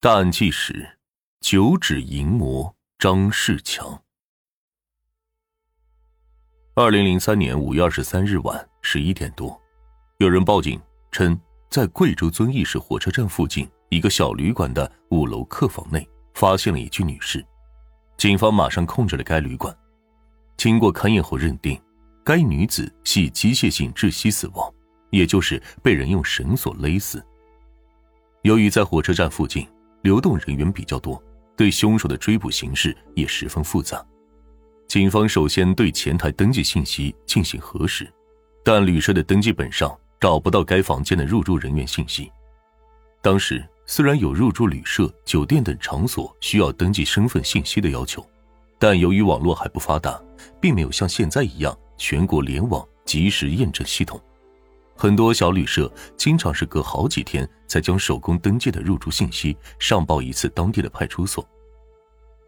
大案纪实：九指淫魔张世强。二零零三年五月二十三日晚十一点多，有人报警称，在贵州遵义市火车站附近一个小旅馆的五楼客房内发现了一具女尸。警方马上控制了该旅馆。经过勘验后认定，该女子系机械性窒息死亡，也就是被人用绳索勒死。由于在火车站附近。流动人员比较多，对凶手的追捕形势也十分复杂。警方首先对前台登记信息进行核实，但旅社的登记本上找不到该房间的入住人员信息。当时虽然有入住旅社、酒店等场所需要登记身份信息的要求，但由于网络还不发达，并没有像现在一样全国联网及时验证系统。很多小旅社经常是隔好几天才将手工登记的入住信息上报一次当地的派出所。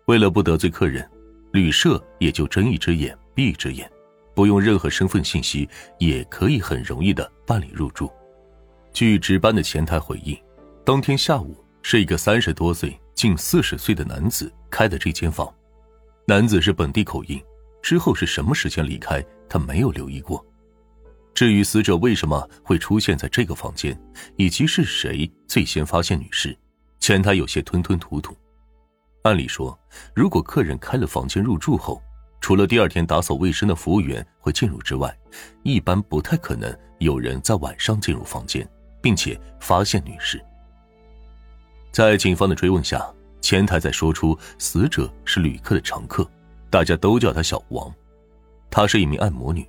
为了不得罪客人，旅社也就睁一只眼闭一只眼，不用任何身份信息也可以很容易的办理入住。据值班的前台回忆，当天下午是一个三十多岁、近四十岁的男子开的这间房。男子是本地口音，之后是什么时间离开，他没有留意过。至于死者为什么会出现在这个房间，以及是谁最先发现女尸，前台有些吞吞吐吐。按理说，如果客人开了房间入住后，除了第二天打扫卫生的服务员会进入之外，一般不太可能有人在晚上进入房间，并且发现女尸。在警方的追问下，前台才说出死者是旅客的常客，大家都叫她小王，她是一名按摩女。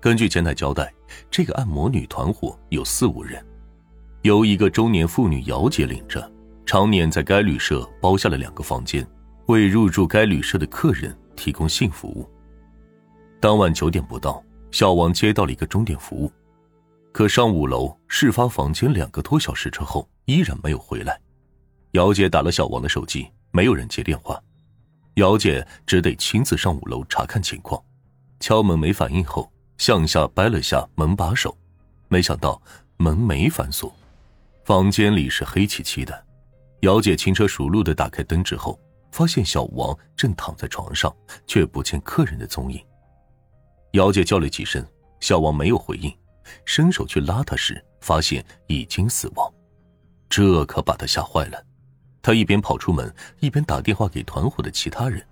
根据前台交代，这个按摩女团伙有四五人，由一个中年妇女姚姐领着，常年在该旅社包下了两个房间，为入住该旅社的客人提供性服务。当晚九点不到，小王接到了一个钟点服务，可上五楼事发房间两个多小时之后依然没有回来。姚姐打了小王的手机，没有人接电话，姚姐只得亲自上五楼查看情况，敲门没反应后。向下掰了下门把手，没想到门没反锁，房间里是黑漆漆的。姚姐轻车熟路的打开灯之后，发现小王正躺在床上，却不见客人的踪影。姚姐叫了几声，小王没有回应，伸手去拉他时，发现已经死亡，这可把他吓坏了。他一边跑出门，一边打电话给团伙的其他人。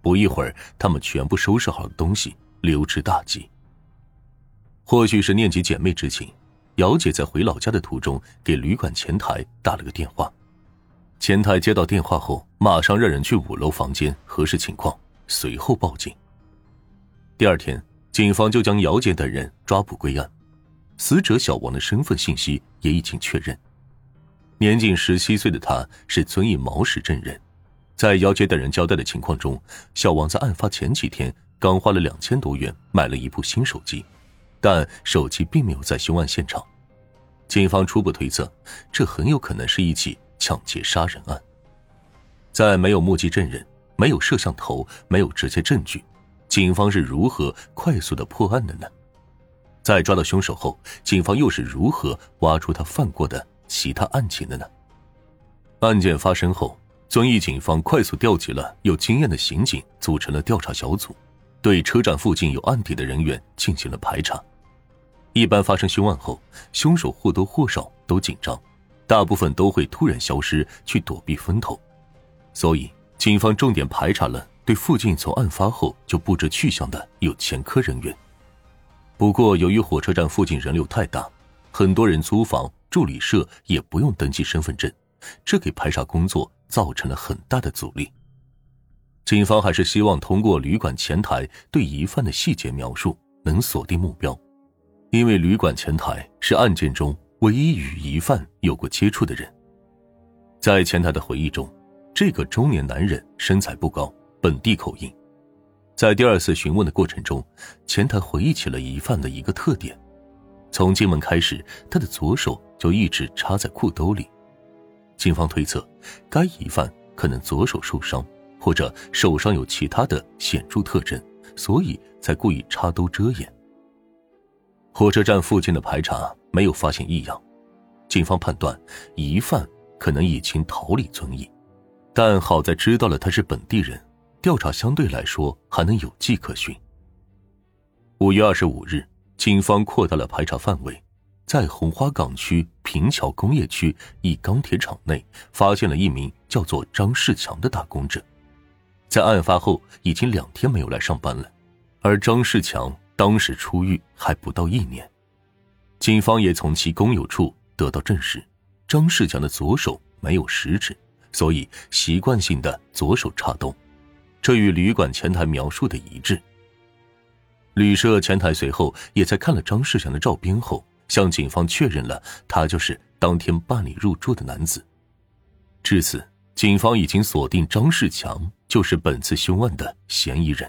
不一会儿，他们全部收拾好了东西，溜之大吉。或许是念及姐妹之情，姚姐在回老家的途中给旅馆前台打了个电话。前台接到电话后，马上让人去五楼房间核实情况，随后报警。第二天，警方就将姚姐等人抓捕归案。死者小王的身份信息也已经确认，年仅十七岁的他是遵义毛石镇人。在姚姐等人交代的情况中，小王在案发前几天刚花了两千多元买了一部新手机。但手机并没有在凶案现场，警方初步推测，这很有可能是一起抢劫杀人案。在没有目击证人、没有摄像头、没有直接证据，警方是如何快速的破案的呢？在抓到凶手后，警方又是如何挖出他犯过的其他案情的呢？案件发生后，遵义警方快速调集了有经验的刑警，组成了调查小组，对车站附近有案底的人员进行了排查。一般发生凶案后，凶手或多或少都紧张，大部分都会突然消失去躲避风头，所以警方重点排查了对附近从案发后就不知去向的有前科人员。不过，由于火车站附近人流太大，很多人租房住旅社也不用登记身份证，这给排查工作造成了很大的阻力。警方还是希望通过旅馆前台对疑犯的细节描述，能锁定目标。因为旅馆前台是案件中唯一与疑犯有过接触的人，在前台的回忆中，这个中年男人身材不高，本地口音。在第二次询问的过程中，前台回忆起了疑犯的一个特点：从进门开始，他的左手就一直插在裤兜里。警方推测，该疑犯可能左手受伤，或者手上有其他的显著特征，所以才故意插兜遮掩。火车站附近的排查没有发现异样，警方判断疑犯可能已经逃离遵义，但好在知道了他是本地人，调查相对来说还能有迹可循。五月二十五日，警方扩大了排查范围，在红花岗区平桥工业区一钢铁厂内发现了一名叫做张世强的打工者，在案发后已经两天没有来上班了，而张世强当时出狱还不到一年，警方也从其工友处得到证实。张世强的左手没有食指，所以习惯性的左手插兜，这与旅馆前台描述的一致。旅社前台随后也在看了张世强的照片后，向警方确认了他就是当天办理入住的男子。至此，警方已经锁定张世强就是本次凶案的嫌疑人。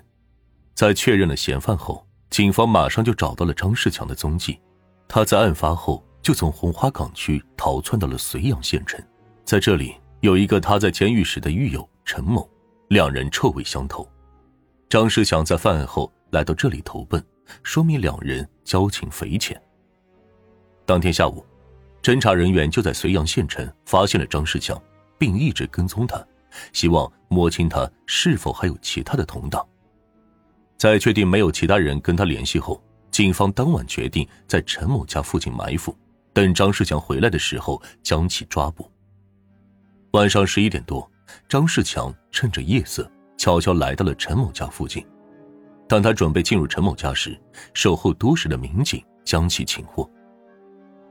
在确认了嫌犯后，警方马上就找到了张世强的踪迹。他在案发后。就从红花岗区逃窜到了绥阳县城，在这里有一个他在监狱时的狱友陈某，两人臭味相投。张世强在犯案后来到这里投奔，说明两人交情匪浅。当天下午，侦查人员就在绥阳县城发现了张世强，并一直跟踪他，希望摸清他是否还有其他的同党。在确定没有其他人跟他联系后，警方当晚决定在陈某家附近埋伏。等张世强回来的时候，将其抓捕。晚上十一点多，张世强趁着夜色，悄悄来到了陈某家附近。当他准备进入陈某家时，守候多时的民警将其擒获。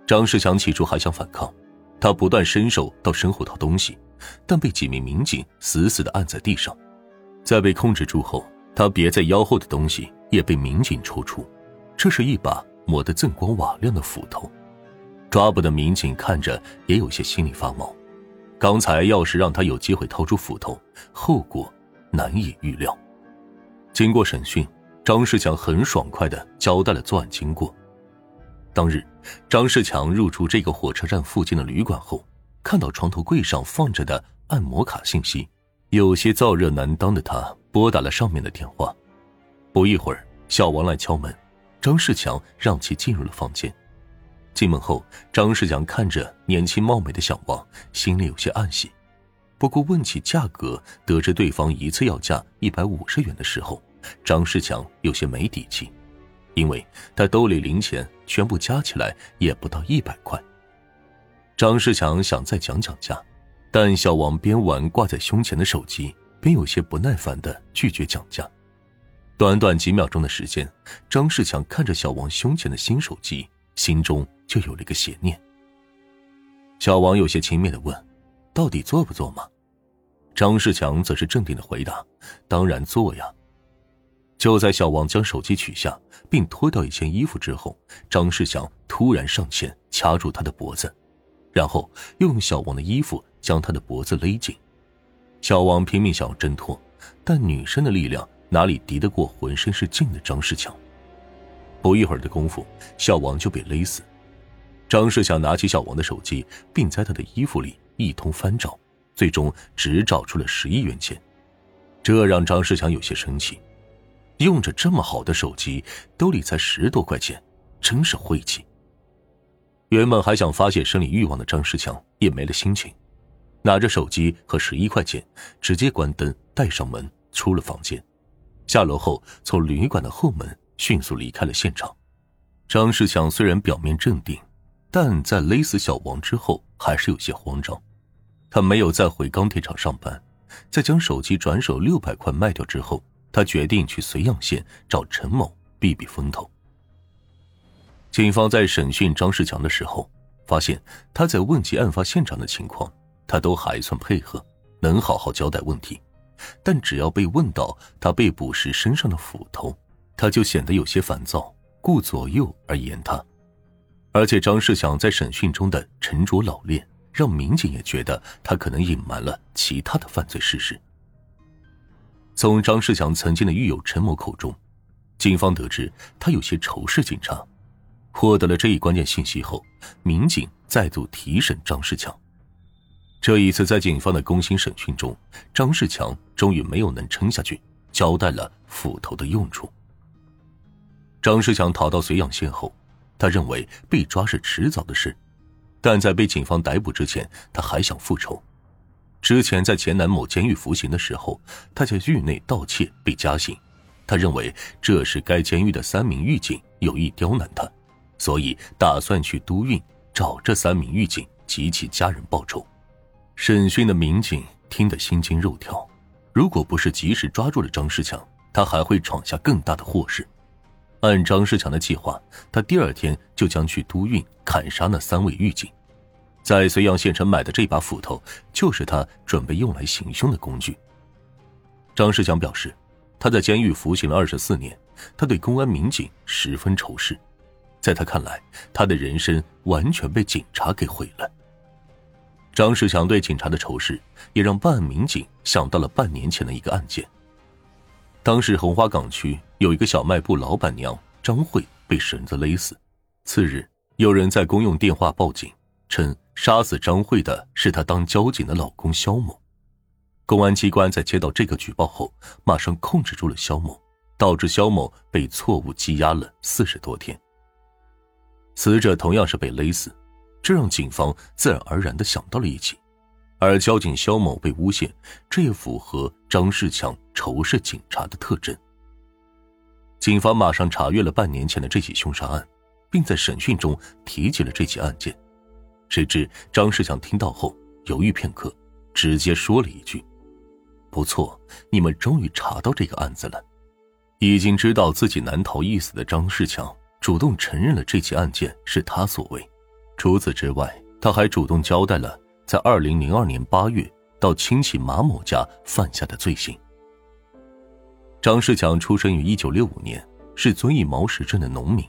张世强起初还想反抗，他不断伸手到身后掏东西，但被几名民警死死的按在地上。在被控制住后，他别在腰后的东西也被民警抽出，这是一把磨得锃光瓦亮的斧头。抓捕的民警看着也有些心里发毛，刚才要是让他有机会掏出斧头，后果难以预料。经过审讯，张世强很爽快的交代了作案经过。当日，张世强入住这个火车站附近的旅馆后，看到床头柜上放着的按摩卡信息，有些燥热难当的他拨打了上面的电话。不一会儿，小王来敲门，张世强让其进入了房间。进门后，张世强看着年轻貌美的小王，心里有些暗喜。不过问起价格，得知对方一次要价一百五十元的时候，张世强有些没底气，因为他兜里零钱全部加起来也不到一百块。张世强想再讲讲价，但小王边玩挂在胸前的手机，便有些不耐烦的拒绝讲价。短短几秒钟的时间，张世强看着小王胸前的新手机，心中。就有了一个邪念。小王有些轻蔑的问：“到底做不做嘛？”张世强则是镇定的回答：“当然做呀。”就在小王将手机取下并脱掉一件衣服之后，张世强突然上前掐住他的脖子，然后用小王的衣服将他的脖子勒紧。小王拼命想要挣脱，但女生的力量哪里敌得过浑身是劲的张世强？不一会儿的功夫，小王就被勒死。张世强拿起小王的手机，并在他的衣服里一通翻找，最终只找出了十亿元钱，这让张世强有些生气。用着这么好的手机，兜里才十多块钱，真是晦气。原本还想发泄生理欲望的张世强也没了心情，拿着手机和十一块钱，直接关灯，带上门出了房间。下楼后，从旅馆的后门迅速离开了现场。张世强虽然表面镇定。但在勒死小王之后，还是有些慌张。他没有再回钢铁厂上班，在将手机转手六百块卖掉之后，他决定去绥阳县找陈某避避风头。警方在审讯张世强的时候，发现他在问及案发现场的情况，他都还算配合，能好好交代问题。但只要被问到他被捕时身上的斧头，他就显得有些烦躁，顾左右而言他。而且张世强在审讯中的沉着老练，让民警也觉得他可能隐瞒了其他的犯罪事实。从张世强曾经的狱友陈某口中，警方得知他有些仇视警察。获得了这一关键信息后，民警再度提审张世强。这一次在警方的攻心审讯中，张世强终于没有能撑下去，交代了斧头的用处。张世强逃到绥阳县后。他认为被抓是迟早的事，但在被警方逮捕之前，他还想复仇。之前在黔南某监狱服刑的时候，他在狱内盗窃被加刑，他认为这是该监狱的三名狱警有意刁难他，所以打算去都运找这三名狱警及其家人报仇。审讯的民警听得心惊肉跳，如果不是及时抓住了张世强，他还会闯下更大的祸事。按张世强的计划，他第二天就将去都运砍杀那三位狱警。在绥阳县城买的这把斧头，就是他准备用来行凶的工具。张世强表示，他在监狱服刑了二十四年，他对公安民警十分仇视。在他看来，他的人生完全被警察给毁了。张世强对警察的仇视，也让办案民警想到了半年前的一个案件。当时红花岗区有一个小卖部老板娘张慧被绳子勒死。次日，有人在公用电话报警，称杀死张慧的是她当交警的老公肖某。公安机关在接到这个举报后，马上控制住了肖某，导致肖某被错误羁押了四十多天。死者同样是被勒死，这让警方自然而然的想到了一起。而交警肖某被诬陷，这也符合张世强仇视警察的特征。警方马上查阅了半年前的这起凶杀案，并在审讯中提起了这起案件。谁知张世强听到后犹豫片刻，直接说了一句：“不错，你们终于查到这个案子了。”已经知道自己难逃一死的张世强主动承认了这起案件是他所为。除此之外，他还主动交代了。在二零零二年八月，到亲戚马某家犯下的罪行。张世强出生于一九六五年，是遵义毛石镇的农民。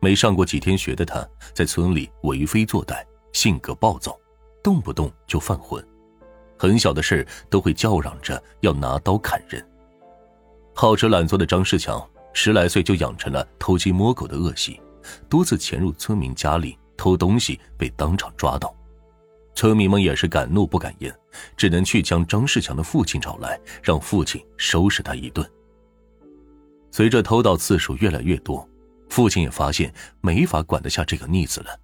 没上过几天学的他，在村里为非作歹，性格暴躁，动不动就犯浑，很小的事都会叫嚷着要拿刀砍人。好吃懒做的张世强，十来岁就养成了偷鸡摸狗的恶习，多次潜入村民家里偷东西，被当场抓到。村民们也是敢怒不敢言，只能去将张世强的父亲找来，让父亲收拾他一顿。随着偷盗次数越来越多，父亲也发现没法管得下这个逆子了。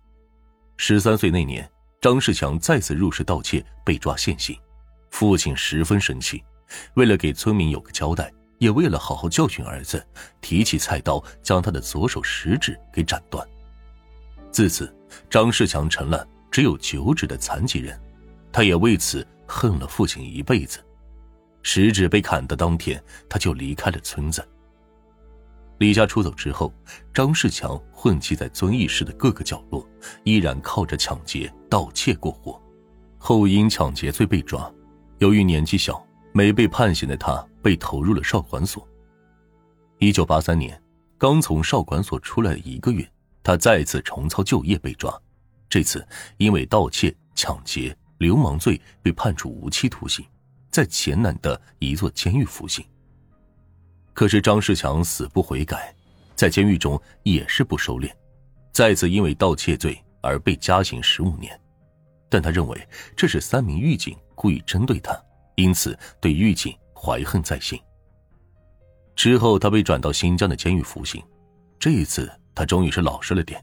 十三岁那年，张世强再次入室盗窃被抓现行，父亲十分生气，为了给村民有个交代，也为了好好教训儿子，提起菜刀将他的左手食指给斩断。自此，张世强成了。只有九指的残疾人，他也为此恨了父亲一辈子。食指被砍的当天，他就离开了村子。离家出走之后，张世强混迹在遵义市的各个角落，依然靠着抢劫、盗窃过活。后因抢劫罪被抓，由于年纪小，没被判刑的他被投入了少管所。一九八三年，刚从少管所出来一个月，他再次重操旧业被抓。这次因为盗窃、抢劫、流氓罪被判处无期徒刑，在黔南的一座监狱服刑。可是张世强死不悔改，在监狱中也是不收敛，再次因为盗窃罪而被加刑十五年。但他认为这是三名狱警故意针对他，因此对狱警怀恨在心。之后他被转到新疆的监狱服刑，这一次他终于是老实了点。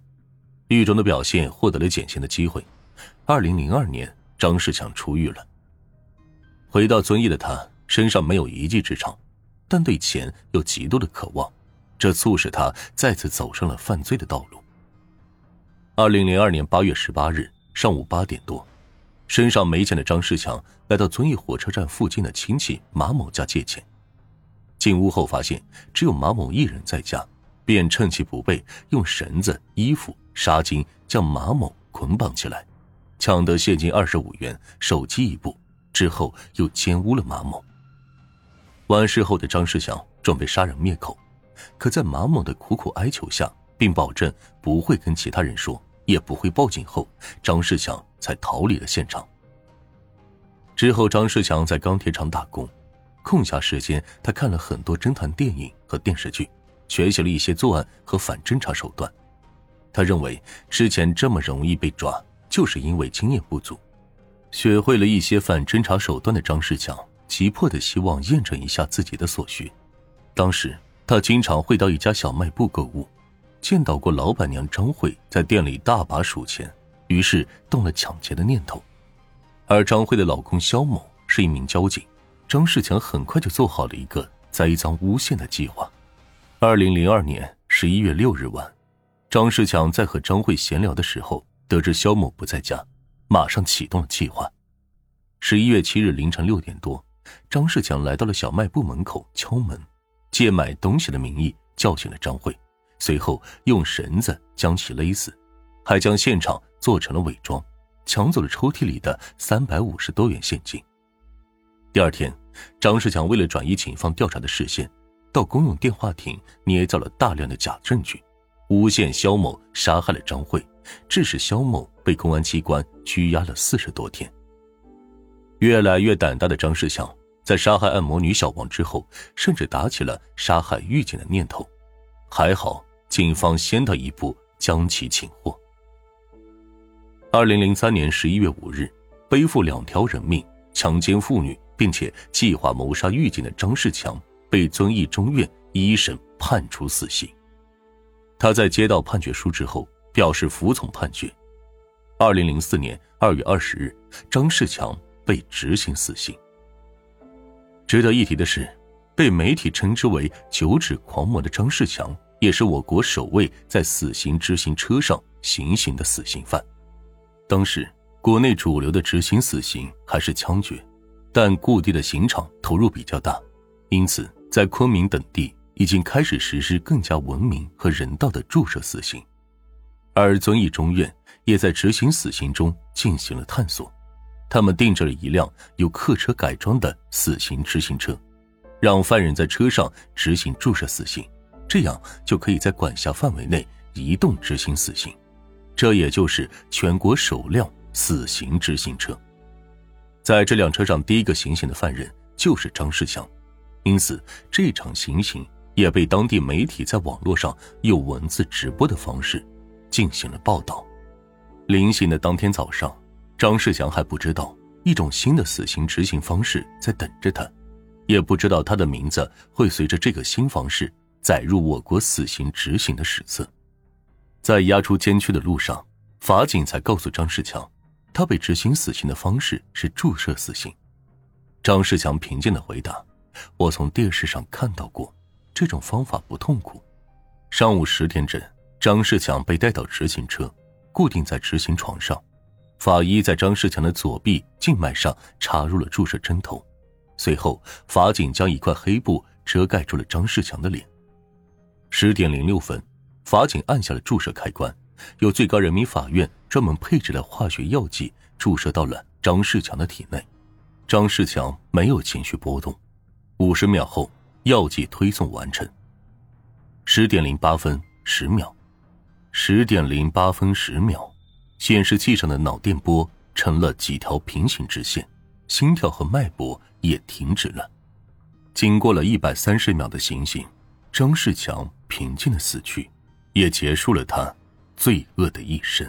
狱中的表现获得了减刑的机会。二零零二年，张世强出狱了。回到遵义的他，身上没有一技之长，但对钱有极度的渴望，这促使他再次走上了犯罪的道路。二零零二年八月十八日上午八点多，身上没钱的张世强来到遵义火车站附近的亲戚马某家借钱。进屋后发现只有马某一人在家，便趁其不备，用绳子、衣服。纱巾将马某捆绑起来，抢得现金二十五元、手机一部，之后又奸污了马某。完事后的张世强准备杀人灭口，可在马某的苦苦哀求下，并保证不会跟其他人说，也不会报警后，张世强才逃离了现场。之后，张世强在钢铁厂打工，空暇时间他看了很多侦探电影和电视剧，学习了一些作案和反侦查手段。他认为之前这么容易被抓，就是因为经验不足。学会了一些反侦查手段的张世强，急迫的希望验证一下自己的所学。当时他经常会到一家小卖部购物，见到过老板娘张慧在店里大把数钱，于是动了抢劫的念头。而张慧的老公肖某是一名交警，张世强很快就做好了一个栽赃诬陷的计划。二零零二年十一月六日晚，张世强在和张慧闲聊的时候，得知肖某不在家，马上启动了计划。十一月七日凌晨六点多，张世强来到了小卖部门口敲门，借买东西的名义叫醒了张慧，随后用绳子将其勒死，还将现场做成了伪装。抢走了抽屉里的三百五十多元现金。第二天，张世强为了转移警方调查的视线，到公用电话亭捏造了大量的假证据，诬陷肖某杀害了张慧，致使肖某被公安机关拘押了四十多天。越来越胆大的张世强，在杀害按摩女小王之后，甚至打起了杀害狱警的念头。还好，警方先他一步将其擒获。二零零三年十一月五日，背负两条人命、强奸妇女，并且计划谋杀狱警的张世强被遵义中院一审判处死刑。他在接到判决书之后，表示服从判决。二零零四年二月二十日，张世强被执行死刑。值得一提的是，被媒体称之为“九指狂魔”的张世强，也是我国首位在死刑执行车上行刑的死刑犯。当时，国内主流的执行死刑还是枪决，但故地的刑场投入比较大，因此在昆明等地已经开始实施更加文明和人道的注射死刑，而遵义中院也在执行死刑中进行了探索，他们定制了一辆由客车改装的死刑执行车，让犯人在车上执行注射死刑，这样就可以在管辖范围内移动执行死刑。这也就是全国首辆死刑执行车，在这辆车上，第一个行刑的犯人就是张世强，因此这场行刑也被当地媒体在网络上用文字直播的方式进行了报道。临刑的当天早上，张世强还不知道一种新的死刑执行方式在等着他，也不知道他的名字会随着这个新方式载入我国死刑执行的史册。在押出监区的路上，法警才告诉张世强，他被执行死刑的方式是注射死刑。张世强平静的回答：“我从电视上看到过，这种方法不痛苦。”上午十点整，张世强被带到执行车，固定在执行床上。法医在张世强的左臂静脉上插入了注射针头，随后法警将一块黑布遮盖住了张世强的脸。十点零六分。法警按下了注射开关，由最高人民法院专门配置的化学药剂注射到了张世强的体内。张世强没有情绪波动。五十秒后，药剂推送完成。十点零八分十秒，十点零八分十秒，显示器上的脑电波成了几条平行直线，心跳和脉搏也停止了。经过了一百三十秒的行刑，张世强平静的死去。也结束了他罪恶的一生。